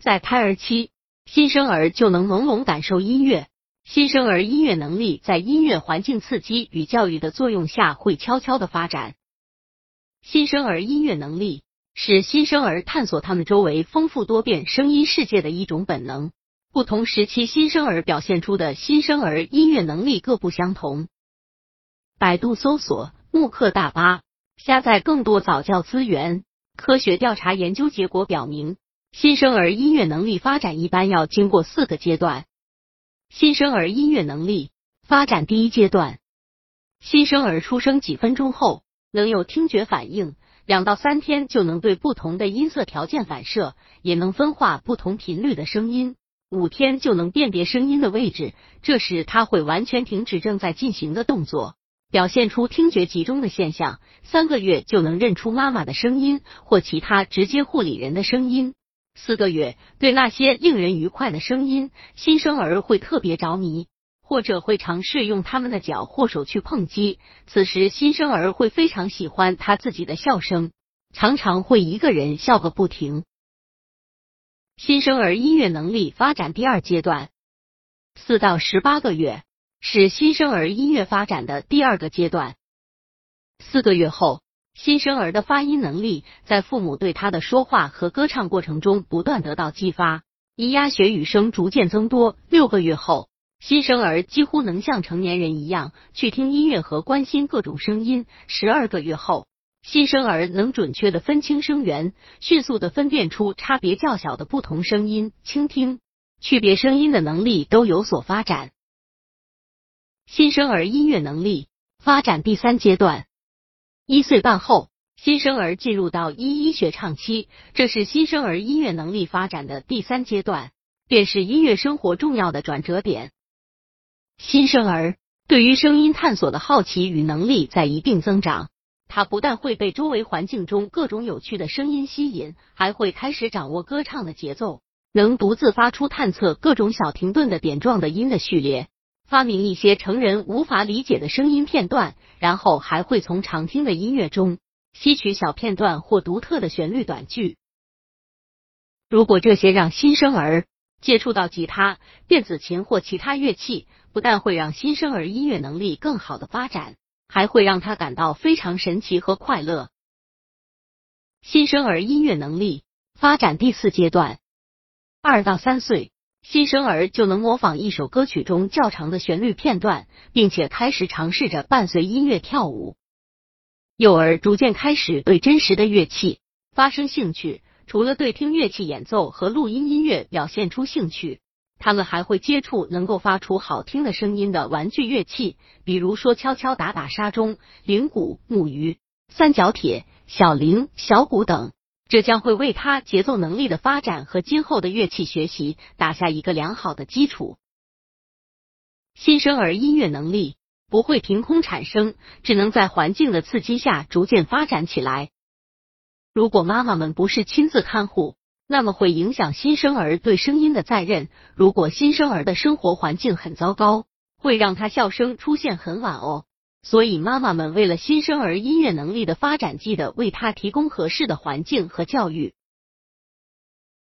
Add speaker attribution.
Speaker 1: 在胎儿期，新生儿就能朦胧感受音乐。新生儿音乐能力在音乐环境刺激与教育的作用下，会悄悄的发展。新生儿音乐能力是新生儿探索他们周围丰富多变声音世界的一种本能。不同时期新生儿表现出的新生儿音乐能力各不相同。百度搜索慕课大巴，下载更多早教资源。科学调查研究结果表明，新生儿音乐能力发展一般要经过四个阶段。新生儿音乐能力发展第一阶段，新生儿出生几分钟后能有听觉反应，两到三天就能对不同的音色条件反射，也能分化不同频率的声音，五天就能辨别声音的位置。这时他会完全停止正在进行的动作，表现出听觉集中的现象。三个月就能认出妈妈的声音或其他直接护理人的声音。四个月，对那些令人愉快的声音，新生儿会特别着迷，或者会尝试用他们的脚或手去碰击。此时，新生儿会非常喜欢他自己的笑声，常常会一个人笑个不停。新生儿音乐能力发展第二阶段，四到十八个月是新生儿音乐发展的第二个阶段。四个月后。新生儿的发音能力在父母对他的说话和歌唱过程中不断得到激发，咿呀学语声逐渐增多。六个月后，新生儿几乎能像成年人一样去听音乐和关心各种声音。十二个月后，新生儿能准确的分清声源，迅速的分辨出差别较小的不同声音，倾听、区别声音的能力都有所发展。新生儿音乐能力发展第三阶段。一岁半后，新生儿进入到一一学唱期，这是新生儿音乐能力发展的第三阶段，便是音乐生活重要的转折点。新生儿对于声音探索的好奇与能力在一定增长，他不但会被周围环境中各种有趣的声音吸引，还会开始掌握歌唱的节奏，能独自发出探测各种小停顿的点状的音的序列。发明一些成人无法理解的声音片段，然后还会从常听的音乐中吸取小片段或独特的旋律短句。如果这些让新生儿接触到吉他、电子琴或其他乐器，不但会让新生儿音乐能力更好的发展，还会让他感到非常神奇和快乐。新生儿音乐能力发展第四阶段，二到三岁。新生儿就能模仿一首歌曲中较长的旋律片段，并且开始尝试着伴随音乐跳舞。幼儿逐渐开始对真实的乐器发生兴趣，除了对听乐器演奏和录音音乐表现出兴趣，他们还会接触能够发出好听的声音的玩具乐器，比如说敲敲打打沙钟、铃鼓、木鱼、三角铁、小铃、小鼓等。这将会为他节奏能力的发展和今后的乐器学习打下一个良好的基础。新生儿音乐能力不会凭空产生，只能在环境的刺激下逐渐发展起来。如果妈妈们不是亲自看护，那么会影响新生儿对声音的再认。如果新生儿的生活环境很糟糕，会让他笑声出现很晚哦。所以，妈妈们为了新生儿音乐能力的发展，记得为他提供合适的环境和教育。